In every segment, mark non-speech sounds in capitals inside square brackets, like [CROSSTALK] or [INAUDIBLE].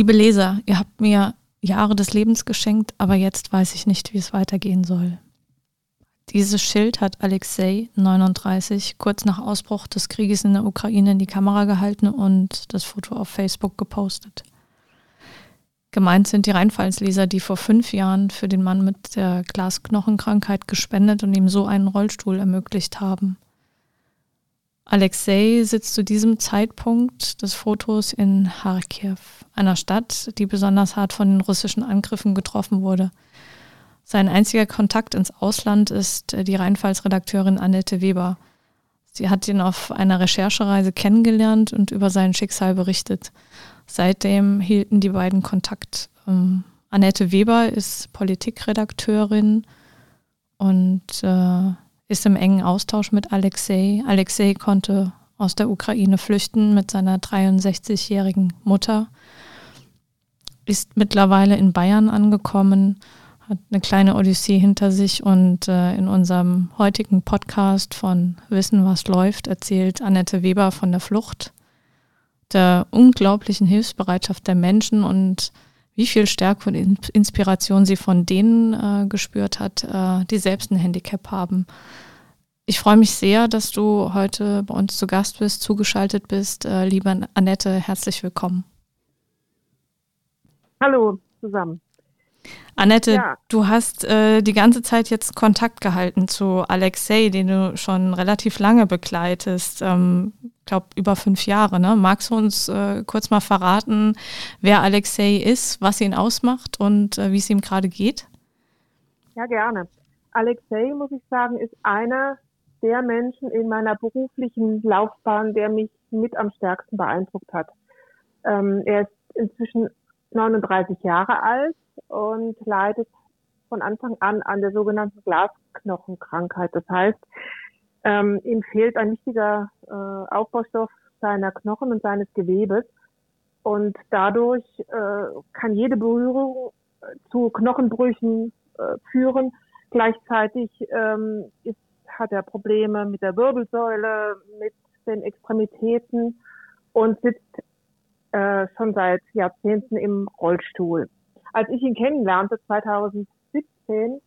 Liebe Leser, ihr habt mir Jahre des Lebens geschenkt, aber jetzt weiß ich nicht, wie es weitergehen soll. Dieses Schild hat Alexei 39 kurz nach Ausbruch des Krieges in der Ukraine in die Kamera gehalten und das Foto auf Facebook gepostet. Gemeint sind die Rheinfallsleser, die vor fünf Jahren für den Mann mit der Glasknochenkrankheit gespendet und ihm so einen Rollstuhl ermöglicht haben. Alexei sitzt zu diesem Zeitpunkt des Fotos in Kharkiv, einer Stadt, die besonders hart von den russischen Angriffen getroffen wurde. Sein einziger Kontakt ins Ausland ist die Rheinfallsredakteurin Annette Weber. Sie hat ihn auf einer Recherchereise kennengelernt und über sein Schicksal berichtet. Seitdem hielten die beiden Kontakt. Ähm, Annette Weber ist Politikredakteurin und äh, ist im engen Austausch mit Alexei. Alexei konnte aus der Ukraine flüchten mit seiner 63-jährigen Mutter, ist mittlerweile in Bayern angekommen, hat eine kleine Odyssee hinter sich und äh, in unserem heutigen Podcast von Wissen, was läuft, erzählt Annette Weber von der Flucht der unglaublichen Hilfsbereitschaft der Menschen und wie viel Stärke und Inspiration sie von denen äh, gespürt hat, äh, die selbst ein Handicap haben. Ich freue mich sehr, dass du heute bei uns zu Gast bist, zugeschaltet bist. Äh, liebe Annette, herzlich willkommen. Hallo zusammen. Annette, ja. du hast äh, die ganze Zeit jetzt Kontakt gehalten zu Alexei, den du schon relativ lange begleitest. Ähm, glaube, über fünf Jahre. Ne? Magst du uns äh, kurz mal verraten, wer Alexei ist, was ihn ausmacht und äh, wie es ihm gerade geht? Ja, gerne. Alexei, muss ich sagen, ist einer der Menschen in meiner beruflichen Laufbahn, der mich mit am stärksten beeindruckt hat. Ähm, er ist inzwischen 39 Jahre alt und leidet von Anfang an an der sogenannten Glasknochenkrankheit. Das heißt, ähm, ihm fehlt ein wichtiger äh, Aufbaustoff seiner Knochen und seines Gewebes. Und dadurch äh, kann jede Berührung äh, zu Knochenbrüchen äh, führen. Gleichzeitig ähm, ist, hat er Probleme mit der Wirbelsäule, mit den Extremitäten und sitzt äh, schon seit Jahrzehnten im Rollstuhl. Als ich ihn kennenlernte, 2017,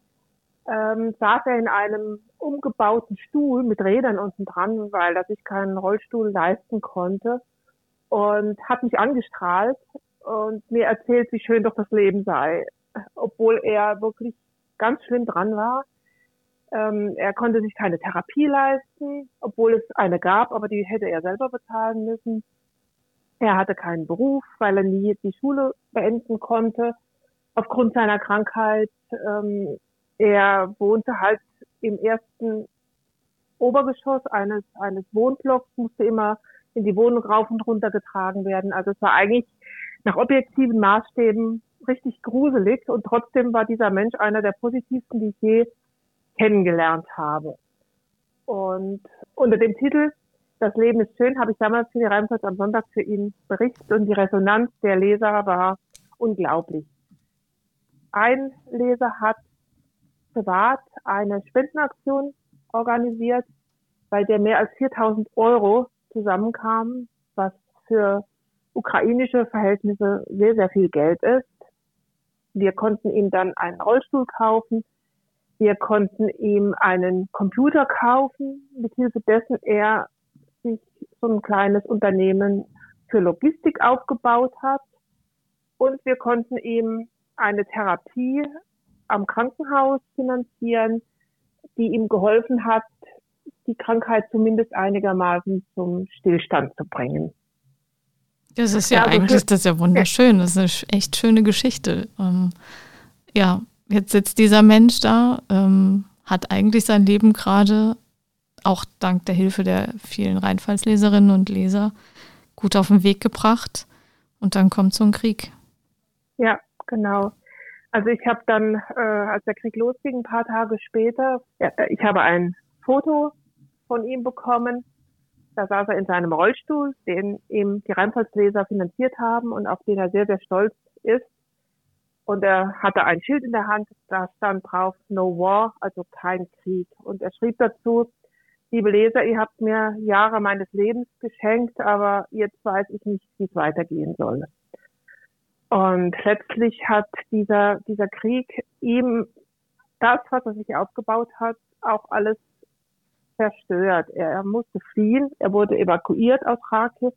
ähm, saß er in einem umgebauten Stuhl mit Rädern unten dran, weil er sich keinen Rollstuhl leisten konnte und hat mich angestrahlt und mir erzählt, wie schön doch das Leben sei, obwohl er wirklich ganz schlimm dran war. Ähm, er konnte sich keine Therapie leisten, obwohl es eine gab, aber die hätte er selber bezahlen müssen. Er hatte keinen Beruf, weil er nie die Schule beenden konnte aufgrund seiner Krankheit. Ähm, er wohnte halt im ersten Obergeschoss eines, eines Wohnblocks, musste immer in die Wohnung rauf und runter getragen werden. Also es war eigentlich nach objektiven Maßstäben richtig gruselig und trotzdem war dieser Mensch einer der positivsten, die ich je kennengelernt habe. Und unter dem Titel Das Leben ist schön habe ich damals für die Rheinplatz am Sonntag für ihn berichtet und die Resonanz der Leser war unglaublich. Ein Leser hat privat eine Spendenaktion organisiert, bei der mehr als 4000 Euro zusammenkamen, was für ukrainische Verhältnisse sehr, sehr viel Geld ist. Wir konnten ihm dann einen Rollstuhl kaufen. Wir konnten ihm einen Computer kaufen, mithilfe dessen er sich so ein kleines Unternehmen für Logistik aufgebaut hat. Und wir konnten ihm eine Therapie am Krankenhaus finanzieren, die ihm geholfen hat, die Krankheit zumindest einigermaßen zum Stillstand zu bringen. Das ist ja, ja also eigentlich, das ist ja wunderschön. Das ist eine echt schöne Geschichte. Ähm, ja, jetzt sitzt dieser Mensch da, ähm, hat eigentlich sein Leben gerade, auch dank der Hilfe der vielen Reinfallsleserinnen und Leser, gut auf den Weg gebracht. Und dann kommt so ein Krieg. Ja, Genau. Also ich habe dann, äh, als der Krieg losging, ein paar Tage später, ja, ich habe ein Foto von ihm bekommen. Da saß er in seinem Rollstuhl, den ihm die Rheinpfalzleser finanziert haben und auf den er sehr, sehr stolz ist. Und er hatte ein Schild in der Hand, da stand drauf No War, also kein Krieg. Und er schrieb dazu, liebe Leser, ihr habt mir Jahre meines Lebens geschenkt, aber jetzt weiß ich nicht, wie es weitergehen soll. Und letztlich hat dieser, dieser Krieg ihm das, was er sich aufgebaut hat, auch alles zerstört. Er, er musste fliehen, er wurde evakuiert aus Kharkiv,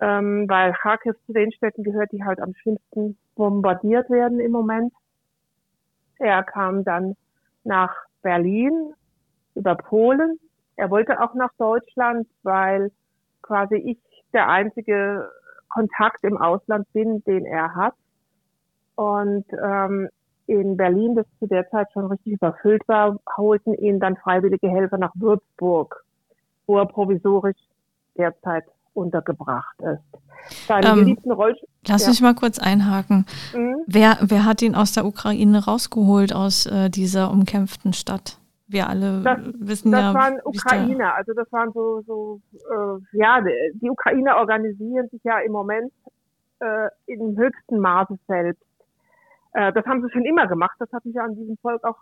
ähm, weil Kharkiv zu den Städten gehört, die halt am schlimmsten bombardiert werden im Moment. Er kam dann nach Berlin über Polen. Er wollte auch nach Deutschland, weil quasi ich der einzige Kontakt im Ausland bin, den er hat. Und ähm, in Berlin, das zu der Zeit schon richtig überfüllt war, holten ihn dann freiwillige Helfer nach Würzburg, wo er provisorisch derzeit untergebracht ist. Seine ähm, geliebten Rollstuhl. Lass ja. mich mal kurz einhaken. Mhm. Wer, wer hat ihn aus der Ukraine rausgeholt, aus äh, dieser umkämpften Stadt? Wir alle das, wissen das ja. Das waren Ukrainer, also das waren so, so äh, ja, die Ukrainer organisieren sich ja im Moment äh, im höchsten Maße selbst. Äh, das haben sie schon immer gemacht. Das hat mich ja an diesem Volk auch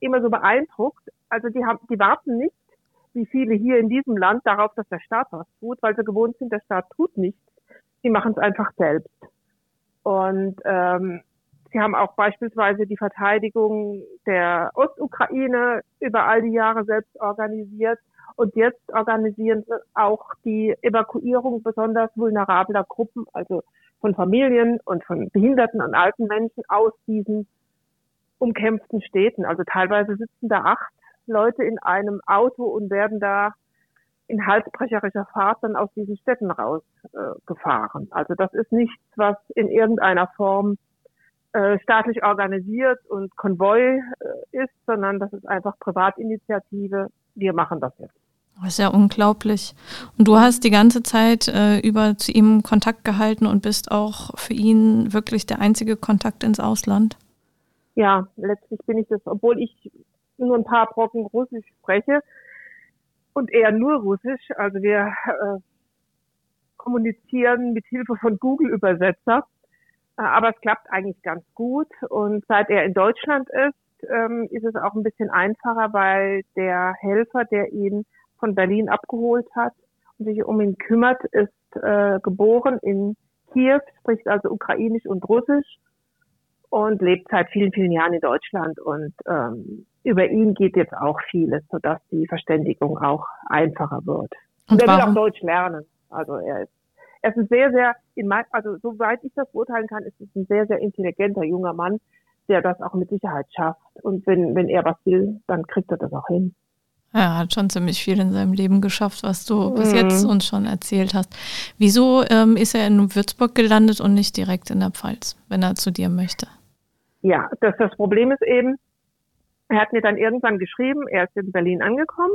immer so beeindruckt. Also die haben, die warten nicht, wie viele hier in diesem Land, darauf, dass der Staat was tut, weil sie gewohnt sind, der Staat tut nichts. Die machen es einfach selbst. Und ähm, sie haben auch beispielsweise die Verteidigung der Ostukraine über all die Jahre selbst organisiert. Und jetzt organisieren sie auch die Evakuierung besonders vulnerabler Gruppen, also von Familien und von behinderten und alten Menschen aus diesen umkämpften Städten. Also teilweise sitzen da acht Leute in einem Auto und werden da in halsbrecherischer Fahrt dann aus diesen Städten rausgefahren. Äh, also das ist nichts, was in irgendeiner Form äh, staatlich organisiert und Konvoi äh, ist, sondern das ist einfach Privatinitiative. Wir machen das jetzt. Das ist ja unglaublich. Und du hast die ganze Zeit äh, über zu ihm Kontakt gehalten und bist auch für ihn wirklich der einzige Kontakt ins Ausland? Ja, letztlich bin ich das, obwohl ich nur ein paar Brocken Russisch spreche und eher nur Russisch. Also wir äh, kommunizieren mit Hilfe von Google-Übersetzer. Äh, aber es klappt eigentlich ganz gut. Und seit er in Deutschland ist, ähm, ist es auch ein bisschen einfacher, weil der Helfer, der ihn von Berlin abgeholt hat und sich um ihn kümmert, ist äh, geboren in Kiew, spricht also Ukrainisch und Russisch und lebt seit vielen, vielen Jahren in Deutschland. Und ähm, über ihn geht jetzt auch vieles, sodass die Verständigung auch einfacher wird. Und, und er will auch Deutsch lernen. Also er ist, er ist ein sehr, sehr, in mein, also soweit ich das beurteilen kann, ist es ein sehr, sehr intelligenter junger Mann, der das auch mit Sicherheit schafft. Und wenn, wenn er was will, dann kriegt er das auch hin. Er hat schon ziemlich viel in seinem Leben geschafft, was du mhm. bis jetzt uns schon erzählt hast. Wieso ähm, ist er in Würzburg gelandet und nicht direkt in der Pfalz, wenn er zu dir möchte? Ja, das, das Problem ist eben, er hat mir dann irgendwann geschrieben, er ist in Berlin angekommen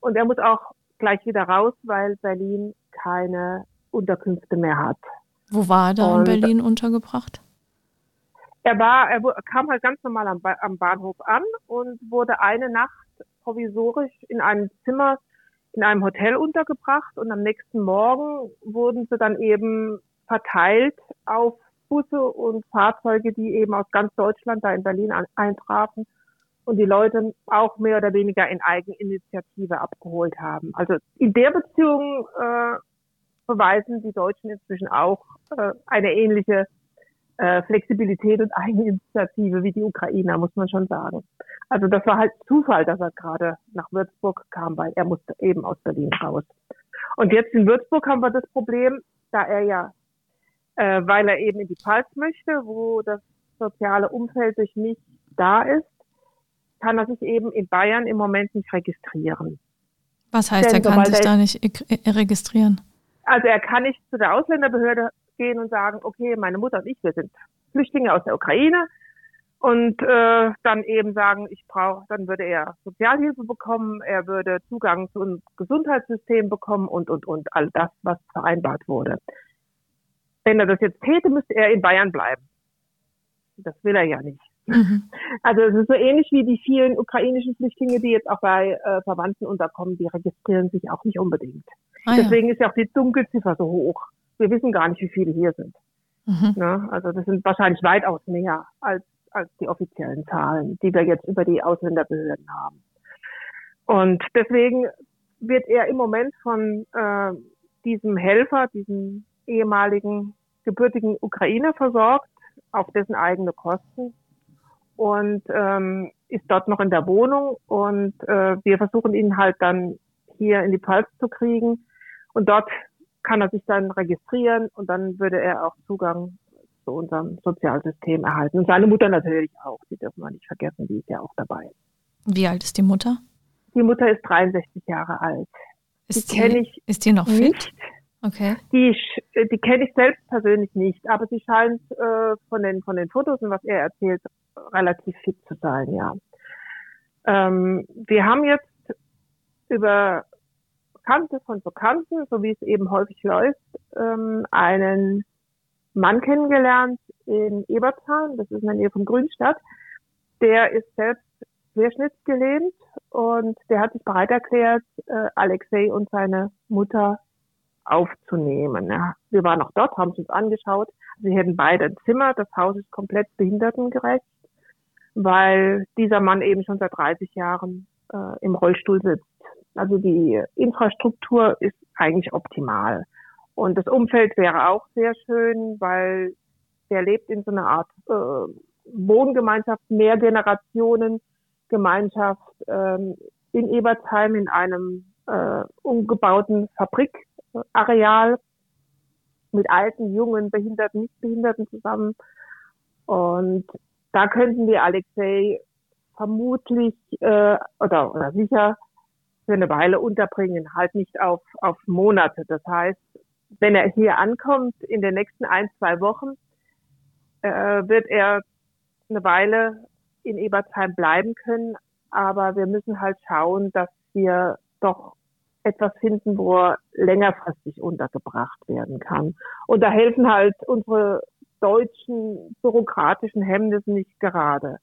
und er muss auch gleich wieder raus, weil Berlin keine Unterkünfte mehr hat. Wo war er da und in Berlin untergebracht? Er war, er kam halt ganz normal am, am Bahnhof an und wurde eine Nacht provisorisch in einem Zimmer in einem Hotel untergebracht und am nächsten Morgen wurden sie dann eben verteilt auf Busse und Fahrzeuge, die eben aus ganz Deutschland da in Berlin eintrafen und die Leute auch mehr oder weniger in Eigeninitiative abgeholt haben. Also in der Beziehung äh, beweisen die Deutschen inzwischen auch äh, eine ähnliche äh, Flexibilität und [LAUGHS] Eigeninitiative wie die Ukrainer, muss man schon sagen. Also das war halt Zufall, dass er gerade nach Würzburg kam, weil er musste eben aus Berlin raus. Und jetzt in Würzburg haben wir das Problem, da er ja, äh, weil er eben in die Pfalz möchte, wo das soziale Umfeld durch mich da ist, kann er sich eben in Bayern im Moment nicht registrieren. Was heißt, Denn er kann sich da nicht registrieren? Also er kann nicht zu der Ausländerbehörde gehen und sagen, okay, meine Mutter und ich, wir sind Flüchtlinge aus der Ukraine und äh, dann eben sagen, ich brauche, dann würde er Sozialhilfe bekommen, er würde Zugang zu einem Gesundheitssystem bekommen und und und all das, was vereinbart wurde. Wenn er das jetzt täte, müsste er in Bayern bleiben. Das will er ja nicht. Mhm. Also es ist so ähnlich wie die vielen ukrainischen Flüchtlinge, die jetzt auch bei äh, Verwandten unterkommen, die registrieren sich auch nicht unbedingt. Ah, Deswegen ja. ist ja auch die Dunkelziffer so hoch wir wissen gar nicht, wie viele hier sind. Mhm. Ne? Also das sind wahrscheinlich weitaus mehr als, als die offiziellen Zahlen, die wir jetzt über die Ausländerbehörden haben. Und deswegen wird er im Moment von äh, diesem Helfer, diesem ehemaligen gebürtigen Ukrainer versorgt, auf dessen eigene Kosten und ähm, ist dort noch in der Wohnung und äh, wir versuchen ihn halt dann hier in die Pfalz zu kriegen und dort kann er sich dann registrieren und dann würde er auch Zugang zu unserem Sozialsystem erhalten. Und seine Mutter natürlich auch, die dürfen wir nicht vergessen, die ist ja auch dabei. Wie alt ist die Mutter? Die Mutter ist 63 Jahre alt. Ist die, die ich ist die noch nicht. fit? Okay. Die, die kenne ich selbst persönlich nicht, aber sie scheint äh, von den von den Fotos und was er erzählt relativ fit zu sein, ja. Ähm, wir haben jetzt über Bekannte von Bekannten, so wie es eben häufig läuft, ähm, einen Mann kennengelernt in Ebertsheim, das ist in der Nähe von Grünstadt. Der ist selbst querschnittsgelähmt und der hat sich bereit erklärt, äh, Alexei und seine Mutter aufzunehmen. Ja. Wir waren auch dort, haben es uns angeschaut. Sie hätten beide ein Zimmer. Das Haus ist komplett behindertengerecht, weil dieser Mann eben schon seit 30 Jahren äh, im Rollstuhl sitzt. Also die Infrastruktur ist eigentlich optimal. Und das Umfeld wäre auch sehr schön, weil der lebt in so einer Art äh, Wohngemeinschaft, Mehrgenerationen Gemeinschaft ähm, in Ebertsheim in einem äh, umgebauten Fabrikareal mit alten, jungen, Behinderten, Nichtbehinderten zusammen. Und da könnten wir Alexei vermutlich äh, oder, oder sicher für eine Weile unterbringen, halt nicht auf, auf Monate. Das heißt, wenn er hier ankommt in den nächsten ein, zwei Wochen, äh, wird er eine Weile in Ebertsheim bleiben können. Aber wir müssen halt schauen, dass wir doch etwas finden, wo er längerfristig untergebracht werden kann. Und da helfen halt unsere deutschen bürokratischen Hemmnisse nicht gerade.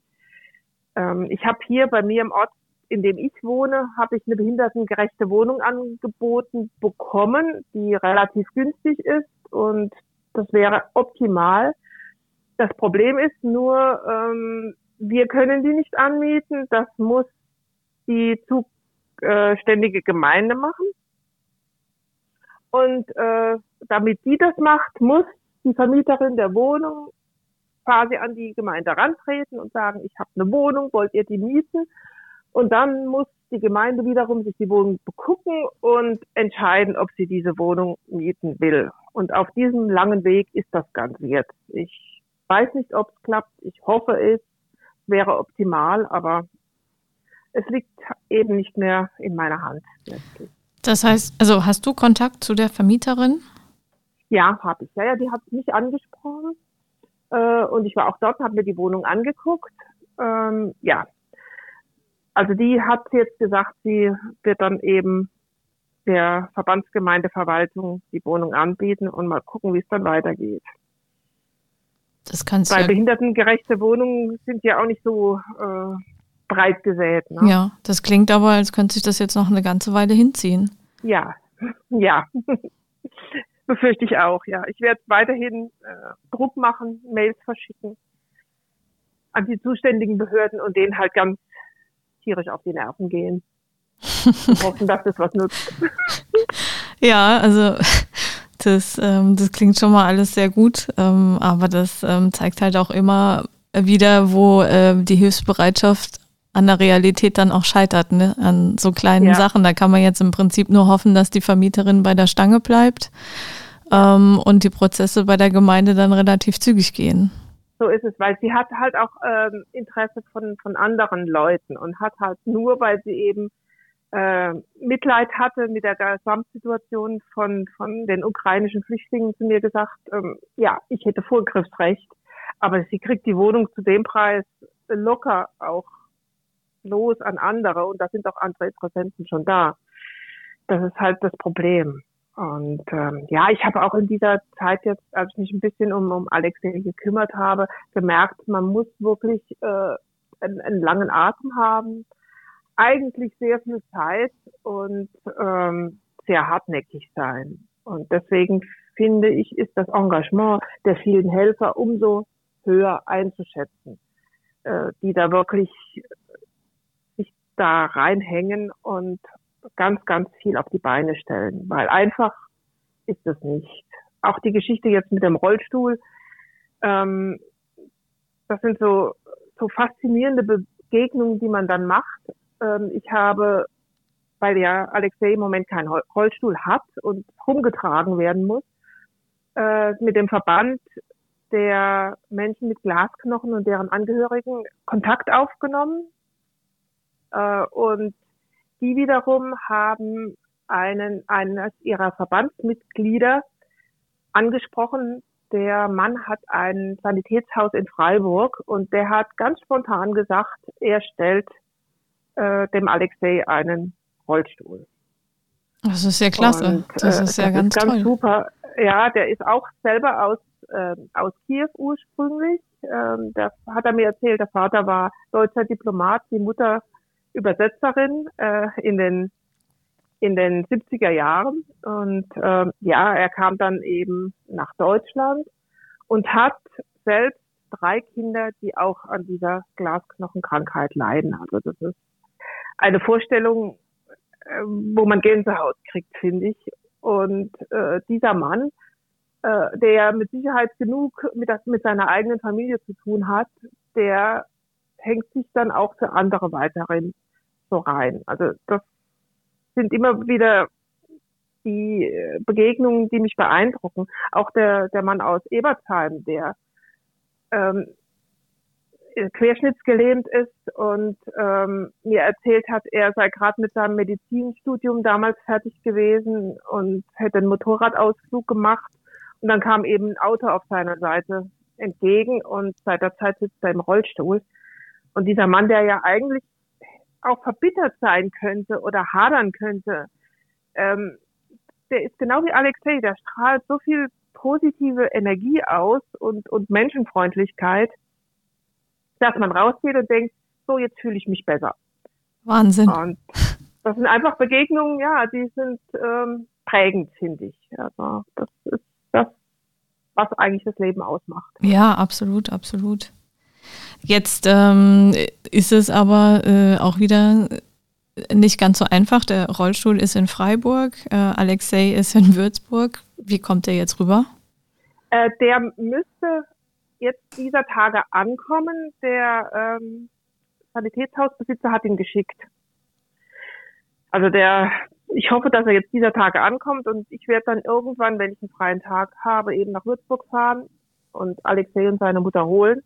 Ähm, ich habe hier bei mir im Ort in dem ich wohne, habe ich eine behindertengerechte Wohnung angeboten bekommen, die relativ günstig ist und das wäre optimal. Das Problem ist nur, ähm, wir können die nicht anmieten. Das muss die zuständige Gemeinde machen. Und äh, damit die das macht, muss die Vermieterin der Wohnung quasi an die Gemeinde rantreten und sagen, ich habe eine Wohnung, wollt ihr die mieten? Und dann muss die Gemeinde wiederum sich die Wohnung begucken und entscheiden, ob sie diese Wohnung mieten will. Und auf diesem langen Weg ist das Ganze jetzt. Ich weiß nicht, ob es klappt. Ich hoffe es. Wäre optimal, aber es liegt eben nicht mehr in meiner Hand. Das heißt, also hast du Kontakt zu der Vermieterin? Ja, habe ich. Ja, ja, die hat mich angesprochen. Äh, und ich war auch dort, habe mir die Wohnung angeguckt. Ähm, ja, also die hat jetzt gesagt, sie wird dann eben der Verbandsgemeindeverwaltung die Wohnung anbieten und mal gucken, wie es dann weitergeht. Das kannst Weil ja behindertengerechte Wohnungen sind ja auch nicht so äh, breit gesät. Ne? Ja, das klingt aber, als könnte sich das jetzt noch eine ganze Weile hinziehen. Ja, [LAUGHS] ja. Befürchte ich auch, ja. Ich werde weiterhin äh, Druck machen, Mails verschicken an die zuständigen Behörden und denen halt ganz tierisch auf die Nerven gehen. Und [LAUGHS] hoffen, dass das was nutzt. [LAUGHS] ja, also das, ähm, das klingt schon mal alles sehr gut, ähm, aber das ähm, zeigt halt auch immer wieder, wo äh, die Hilfsbereitschaft an der Realität dann auch scheitert, ne? an so kleinen ja. Sachen. Da kann man jetzt im Prinzip nur hoffen, dass die Vermieterin bei der Stange bleibt ähm, und die Prozesse bei der Gemeinde dann relativ zügig gehen. So ist es, weil sie hat halt auch ähm, Interesse von, von anderen Leuten und hat halt nur, weil sie eben äh, Mitleid hatte mit der Gesamtsituation von, von den ukrainischen Flüchtlingen zu mir gesagt, ähm, ja, ich hätte Vorgriffsrecht, aber sie kriegt die Wohnung zu dem Preis locker auch los an andere und da sind auch andere Interessenten schon da. Das ist halt das Problem. Und ähm, ja, ich habe auch in dieser Zeit jetzt, als ich mich ein bisschen um, um Alexei gekümmert habe, gemerkt, man muss wirklich äh, einen, einen langen Atem haben, eigentlich sehr viel Zeit und ähm, sehr hartnäckig sein. Und deswegen finde ich, ist das Engagement der vielen Helfer umso höher einzuschätzen, äh, die da wirklich sich da reinhängen und ganz, ganz viel auf die Beine stellen, weil einfach ist es nicht. auch die Geschichte jetzt mit dem Rollstuhl, ähm, das sind so, so faszinierende Begegnungen, die man dann macht. Ähm, ich habe, weil ja Alexei im Moment keinen Rollstuhl hat und rumgetragen werden muss, äh, mit dem Verband der Menschen mit Glasknochen und deren Angehörigen Kontakt aufgenommen. Äh, und die wiederum haben einen, eines ihrer Verbandsmitglieder angesprochen. Der Mann hat ein Sanitätshaus in Freiburg und der hat ganz spontan gesagt, er stellt äh, dem Alexei einen Rollstuhl. Das ist sehr klasse. Und, das ist ja ganz, ist ganz toll. super. Ja, der ist auch selber aus äh, aus Kiew ursprünglich. Ähm, das hat er mir erzählt. Der Vater war deutscher Diplomat, die Mutter Übersetzerin äh, in den in den 70er Jahren und äh, ja, er kam dann eben nach Deutschland und hat selbst drei Kinder, die auch an dieser Glasknochenkrankheit leiden. Also das ist eine Vorstellung, äh, wo man Gänsehaut kriegt, finde ich. Und äh, dieser Mann äh, der mit Sicherheit genug mit, mit seiner eigenen Familie zu tun hat, der hängt sich dann auch für andere weiterhin so rein. Also das sind immer wieder die äh, Begegnungen, die mich beeindrucken. Auch der, der Mann aus Ebertsheim, der ähm, querschnittsgelähmt ist und ähm, mir erzählt hat, er sei gerade mit seinem Medizinstudium damals fertig gewesen und hätte einen Motorradausflug gemacht und dann kam eben ein Auto auf seiner Seite entgegen und seit der Zeit sitzt er im Rollstuhl. Und dieser Mann, der ja eigentlich auch verbittert sein könnte oder hadern könnte, ähm, der ist genau wie Alexei, der strahlt so viel positive Energie aus und, und Menschenfreundlichkeit, dass man rausgeht und denkt, so jetzt fühle ich mich besser. Wahnsinn. Und das sind einfach Begegnungen, ja, die sind ähm, prägend, finde ich. Also das ist das, was eigentlich das Leben ausmacht. Ja, absolut, absolut. Jetzt ähm, ist es aber äh, auch wieder nicht ganz so einfach. Der Rollstuhl ist in Freiburg, äh, Alexei ist in Würzburg. Wie kommt der jetzt rüber? Äh, der müsste jetzt dieser Tage ankommen. Der ähm, Sanitätshausbesitzer hat ihn geschickt. Also der ich hoffe, dass er jetzt dieser Tage ankommt und ich werde dann irgendwann, wenn ich einen freien Tag habe, eben nach Würzburg fahren und Alexei und seine Mutter holen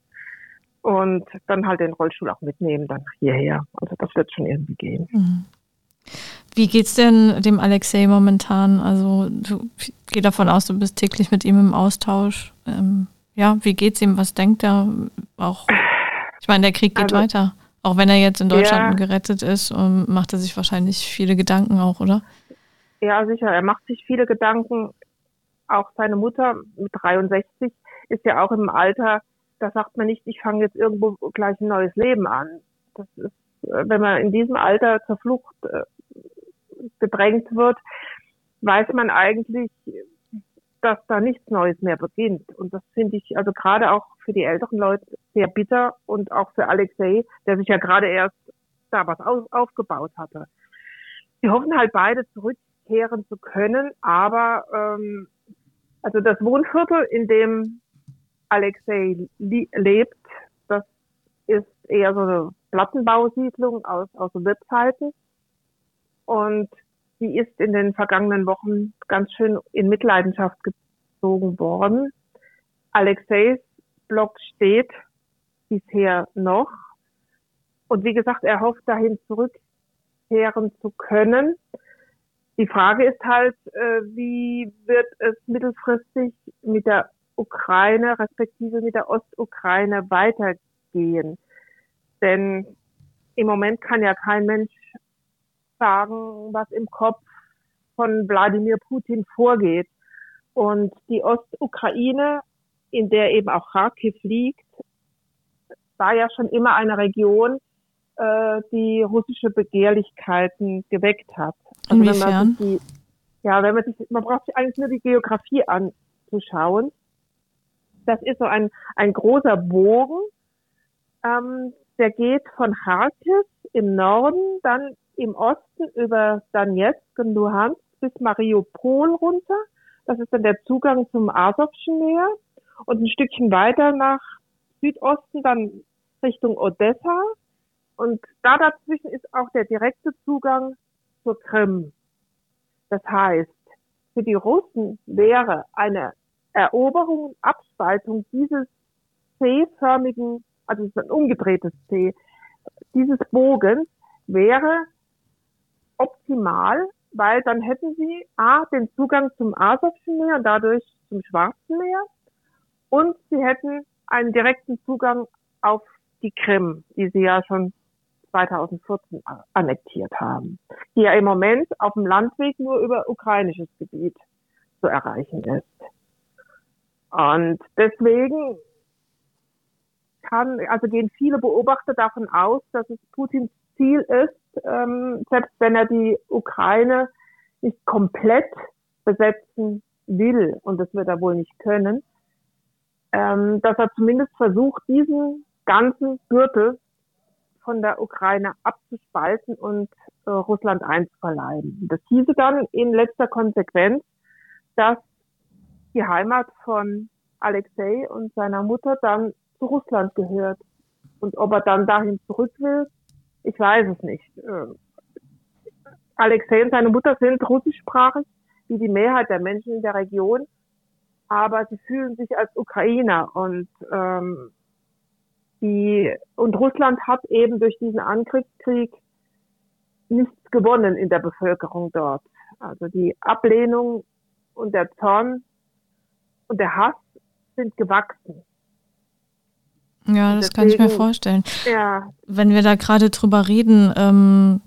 und dann halt den Rollstuhl auch mitnehmen dann hierher. Also das wird schon irgendwie gehen. Mhm. Wie geht's denn dem Alexei momentan? Also du geh davon aus, du bist täglich mit ihm im Austausch. Ähm, ja, wie geht's ihm? Was denkt er? Auch, ich meine, der Krieg geht also, weiter. Auch wenn er jetzt in Deutschland ja. gerettet ist, ähm, macht er sich wahrscheinlich viele Gedanken auch, oder? Ja, sicher. Er macht sich viele Gedanken. Auch seine Mutter mit 63 ist ja auch im Alter, da sagt man nicht, ich fange jetzt irgendwo gleich ein neues Leben an. Das ist, äh, wenn man in diesem Alter zur Flucht äh, gedrängt wird, weiß man eigentlich, dass da nichts Neues mehr beginnt. Und das finde ich also gerade auch für die älteren Leute sehr bitter und auch für Alexei, der sich ja gerade erst da was auf, aufgebaut hatte. Sie hoffen halt beide zurückkehren zu können, aber ähm, also das Wohnviertel, in dem Alexei lebt, das ist eher so eine Plattenbausiedlung aus, aus Wirtszeiten. Und sie ist in den vergangenen Wochen ganz schön in Mitleidenschaft gezogen worden. Alexeis Blog steht bisher noch. Und wie gesagt, er hofft dahin zurückkehren zu können. Die Frage ist halt, äh, wie wird es mittelfristig mit der Ukraine respektive mit der Ostukraine weitergehen? Denn im Moment kann ja kein Mensch sagen, was im Kopf von Wladimir Putin vorgeht. Und die Ostukraine, in der eben auch Kharkiv liegt, war ja schon immer eine Region, äh, die russische Begehrlichkeiten geweckt hat. Also Inwiefern? die, ja, wenn man sich, man braucht sich eigentlich nur die Geografie anzuschauen. Das ist so ein, ein großer Bogen, ähm, der geht von Kharkiv im Norden dann im Osten über Donetsk und Luhansk bis Mariupol runter, Das ist dann der Zugang zum Asowschen Meer und ein Stückchen weiter nach Südosten dann Richtung Odessa. Und da dazwischen ist auch der direkte Zugang zur Krim. Das heißt, für die Russen wäre eine Eroberung und Abspaltung dieses C-förmigen, also es ist ein umgedrehtes C, dieses Bogens wäre optimal, weil dann hätten sie A, den Zugang zum Asowschen Meer und dadurch zum Schwarzen Meer und sie hätten einen direkten Zugang auf die Krim, die sie ja schon 2014 annektiert haben, die ja im Moment auf dem Landweg nur über ukrainisches Gebiet zu erreichen ist. Und deswegen kann, also gehen viele Beobachter davon aus, dass es Putins Ziel ist, ähm, selbst wenn er die Ukraine nicht komplett besetzen will, und das wird er wohl nicht können, ähm, dass er zumindest versucht, diesen ganzen Gürtel von der Ukraine abzuspalten und äh, Russland einzuverleiben. Das hieße dann in letzter Konsequenz, dass die Heimat von Alexei und seiner Mutter dann zu Russland gehört. Und ob er dann dahin zurück will, ich weiß es nicht. Ähm, Alexei und seine Mutter sind russischsprachig, wie die Mehrheit der Menschen in der Region, aber sie fühlen sich als Ukrainer und ähm, die und Russland hat eben durch diesen Angriffskrieg nichts gewonnen in der Bevölkerung dort. Also die Ablehnung und der Zorn und der Hass sind gewachsen. Ja, das Deswegen, kann ich mir vorstellen. Ja. Wenn wir da gerade drüber reden, ähm,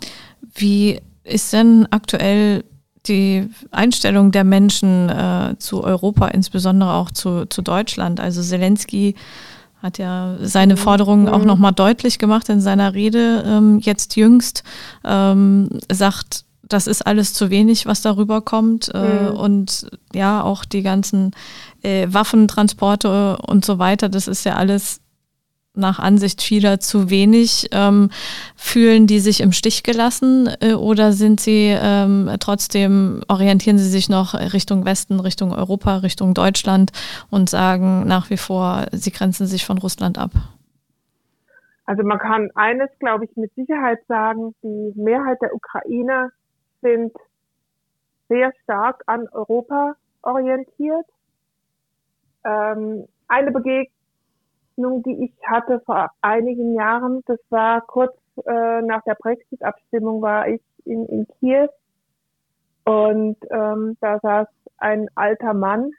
wie ist denn aktuell die Einstellung der Menschen äh, zu Europa, insbesondere auch zu, zu Deutschland? Also Zelensky hat ja seine mhm. Forderungen mhm. auch nochmal deutlich gemacht in seiner Rede ähm, jetzt jüngst, ähm, sagt, das ist alles zu wenig, was darüber kommt. Äh, mhm. Und ja, auch die ganzen äh, Waffentransporte und so weiter, das ist ja alles nach Ansicht vieler zu wenig? Ähm, fühlen die sich im Stich gelassen äh, oder sind sie ähm, trotzdem, orientieren sie sich noch Richtung Westen, Richtung Europa, Richtung Deutschland und sagen nach wie vor, sie grenzen sich von Russland ab? Also man kann eines, glaube ich, mit Sicherheit sagen, die Mehrheit der Ukrainer sind sehr stark an Europa orientiert. Ähm, eine Begegnung die ich hatte vor einigen Jahren. Das war kurz äh, nach der Brexit-Abstimmung war ich in, in Kiew und ähm, da saß ein alter Mann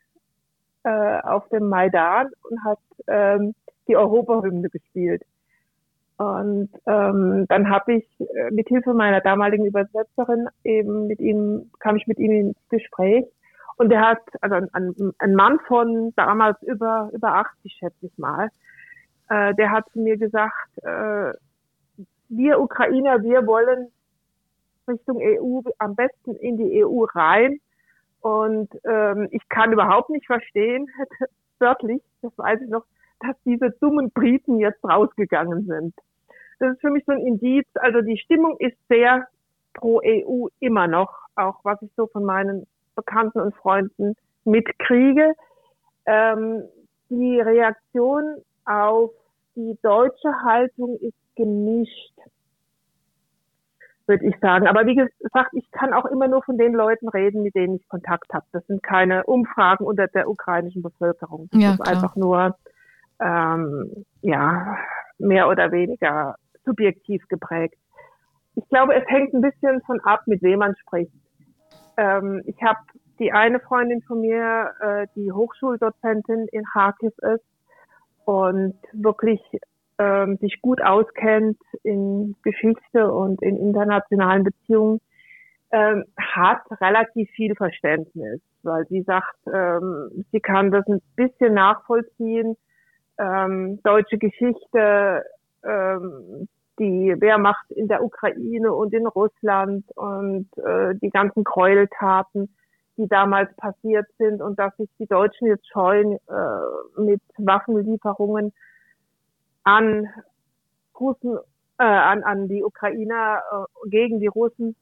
äh, auf dem Maidan und hat ähm, die Europahymne gespielt. Und ähm, dann habe ich äh, mit Hilfe meiner damaligen Übersetzerin eben mit ihm, kam ich mit ihm ins Gespräch. Und er hat, also ein, ein Mann von damals über, über 80, schätze ich mal, äh, der hat zu mir gesagt, äh, wir Ukrainer, wir wollen Richtung EU, am besten in die EU rein. Und ähm, ich kann überhaupt nicht verstehen, [LAUGHS] wörtlich, das weiß ich noch, dass diese dummen Briten jetzt rausgegangen sind. Das ist für mich so ein Indiz. Also die Stimmung ist sehr pro EU immer noch, auch was ich so von meinen Bekannten und Freunden mitkriege. Ähm, die Reaktion auf die deutsche Haltung ist gemischt, würde ich sagen. Aber wie gesagt, ich kann auch immer nur von den Leuten reden, mit denen ich Kontakt habe. Das sind keine Umfragen unter der ukrainischen Bevölkerung. Das ja, ist klar. einfach nur ähm, ja mehr oder weniger subjektiv geprägt. Ich glaube, es hängt ein bisschen von ab, mit wem man spricht. Ähm, ich habe die eine Freundin von mir, äh, die Hochschuldozentin in Kharkiv ist, und wirklich ähm, sich gut auskennt in Geschichte und in internationalen Beziehungen, ähm, hat relativ viel Verständnis, weil sie sagt, ähm, sie kann das ein bisschen nachvollziehen. Ähm, deutsche Geschichte, ähm, die Wehrmacht in der Ukraine und in Russland und äh, die ganzen Gräueltaten die damals passiert sind und dass sich die Deutschen jetzt scheuen äh, mit Waffenlieferungen an Russen, äh, an, an die Ukrainer äh, gegen die Russen,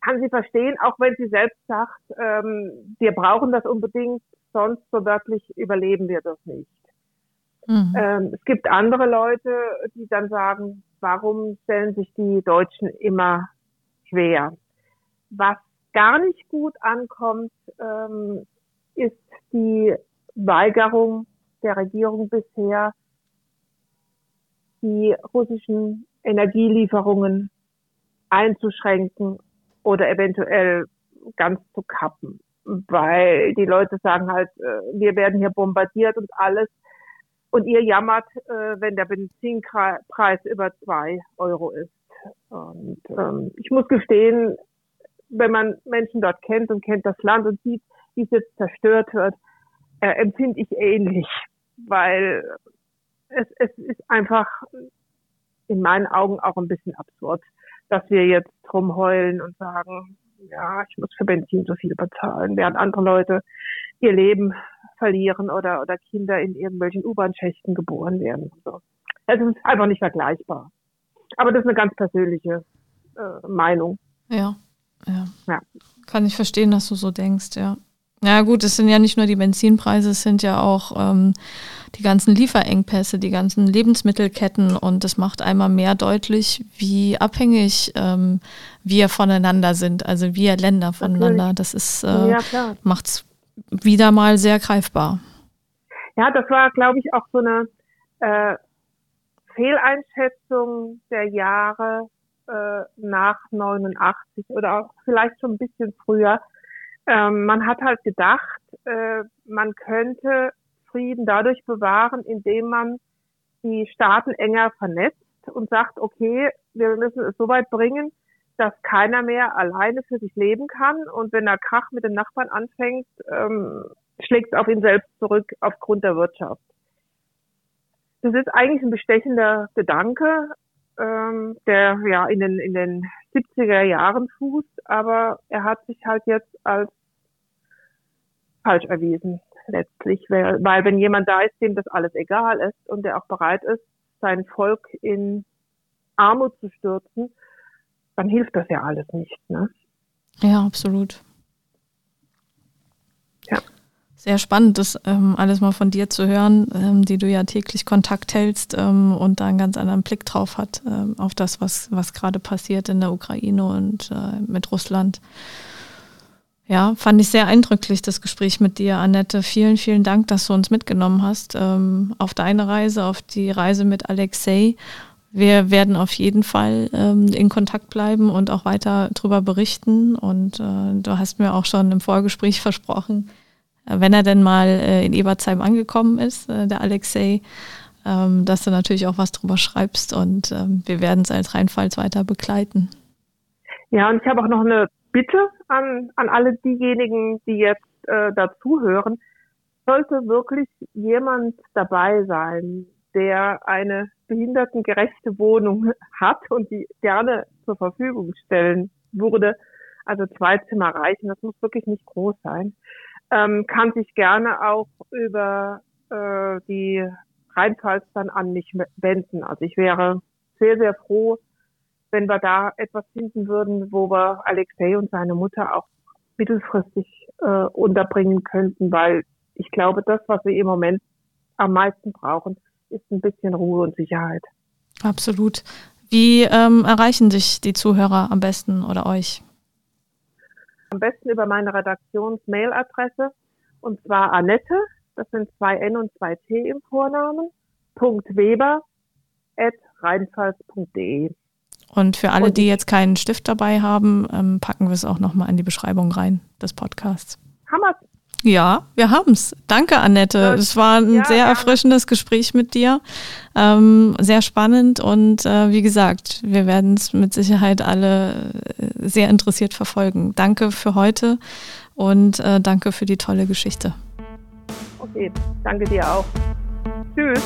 kann sie verstehen, auch wenn sie selbst sagt, ähm, wir brauchen das unbedingt, sonst so wirklich überleben wir das nicht. Mhm. Ähm, es gibt andere Leute, die dann sagen, warum stellen sich die Deutschen immer schwer? Was gar nicht gut ankommt, ähm, ist die Weigerung der Regierung bisher, die russischen Energielieferungen einzuschränken oder eventuell ganz zu kappen. Weil die Leute sagen halt, äh, wir werden hier bombardiert und alles. Und ihr jammert, äh, wenn der Benzinpreis über zwei Euro ist. Und ähm, ich muss gestehen, wenn man Menschen dort kennt und kennt das Land und sieht, wie es jetzt zerstört wird, äh, empfinde ich ähnlich. Weil es, es ist einfach in meinen Augen auch ein bisschen absurd, dass wir jetzt rumheulen und sagen, ja, ich muss für Benzin so viel bezahlen, während andere Leute ihr Leben verlieren oder, oder Kinder in irgendwelchen U-Bahn-Schächten geboren werden. So. Es ist einfach nicht vergleichbar. Aber das ist eine ganz persönliche äh, Meinung. Ja, ja, ja. Kann ich verstehen, dass du so denkst, ja. Ja gut, es sind ja nicht nur die Benzinpreise, es sind ja auch ähm, die ganzen Lieferengpässe, die ganzen Lebensmittelketten und das macht einmal mehr deutlich, wie abhängig ähm, wir voneinander sind, also wir Länder voneinander. Das ist äh, ja, macht es wieder mal sehr greifbar. Ja, das war, glaube ich, auch so eine äh, Fehleinschätzung der Jahre äh, nach 89 oder auch vielleicht schon ein bisschen früher. Ähm, man hat halt gedacht, äh, man könnte Frieden dadurch bewahren, indem man die Staaten enger vernetzt und sagt, okay, wir müssen es so weit bringen, dass keiner mehr alleine für sich leben kann. Und wenn der Krach mit den Nachbarn anfängt, ähm, schlägt es auf ihn selbst zurück aufgrund der Wirtschaft. Das ist eigentlich ein bestechender Gedanke, ähm, der ja in den, in den 70er Jahren fußt, aber er hat sich halt jetzt als falsch erwiesen letztlich, weil, weil wenn jemand da ist, dem das alles egal ist und der auch bereit ist, sein Volk in Armut zu stürzen, dann hilft das ja alles nicht. Ne? Ja, absolut. Ja. Sehr spannend, das ähm, alles mal von dir zu hören, ähm, die du ja täglich Kontakt hältst ähm, und da einen ganz anderen Blick drauf hat, ähm, auf das, was, was gerade passiert in der Ukraine und äh, mit Russland. Ja, fand ich sehr eindrücklich, das Gespräch mit dir, Annette. Vielen, vielen Dank, dass du uns mitgenommen hast ähm, auf deine Reise, auf die Reise mit Alexei. Wir werden auf jeden Fall ähm, in Kontakt bleiben und auch weiter darüber berichten. Und äh, du hast mir auch schon im Vorgespräch versprochen, äh, wenn er denn mal äh, in Ebersheim angekommen ist, äh, der Alexei, ähm, dass du natürlich auch was drüber schreibst. Und ähm, wir werden es als Rheinpfalz weiter begleiten. Ja, und ich habe auch noch eine Bitte an, an alle diejenigen, die jetzt äh, dazuhören, sollte wirklich jemand dabei sein, der eine behindertengerechte Wohnung [LAUGHS] hat und die gerne zur Verfügung stellen würde, also zwei Zimmer reichen, das muss wirklich nicht groß sein, ähm, kann sich gerne auch über äh, die Rheinpfalz dann an mich wenden. Also ich wäre sehr, sehr froh, wenn wir da etwas finden würden, wo wir Alexei und seine Mutter auch mittelfristig äh, unterbringen könnten, weil ich glaube, das, was wir im Moment am meisten brauchen, ist ein bisschen Ruhe und Sicherheit. Absolut. Wie ähm, erreichen sich die Zuhörer am besten oder euch? Am besten über meine Redaktions-Mail-Adresse und zwar Annette, das sind zwei N und zwei T im Vornamen, Punkt Weber at rheinpfalz.de. Und für alle, die jetzt keinen Stift dabei haben, ähm, packen wir es auch nochmal in die Beschreibung rein des Podcasts. Hammer. Ja, wir haben es. Danke, Annette. Es war ein ja, sehr erfrischendes Gespräch mit dir. Ähm, sehr spannend und äh, wie gesagt, wir werden es mit Sicherheit alle äh, sehr interessiert verfolgen. Danke für heute und äh, danke für die tolle Geschichte. Okay, danke dir auch. Tschüss.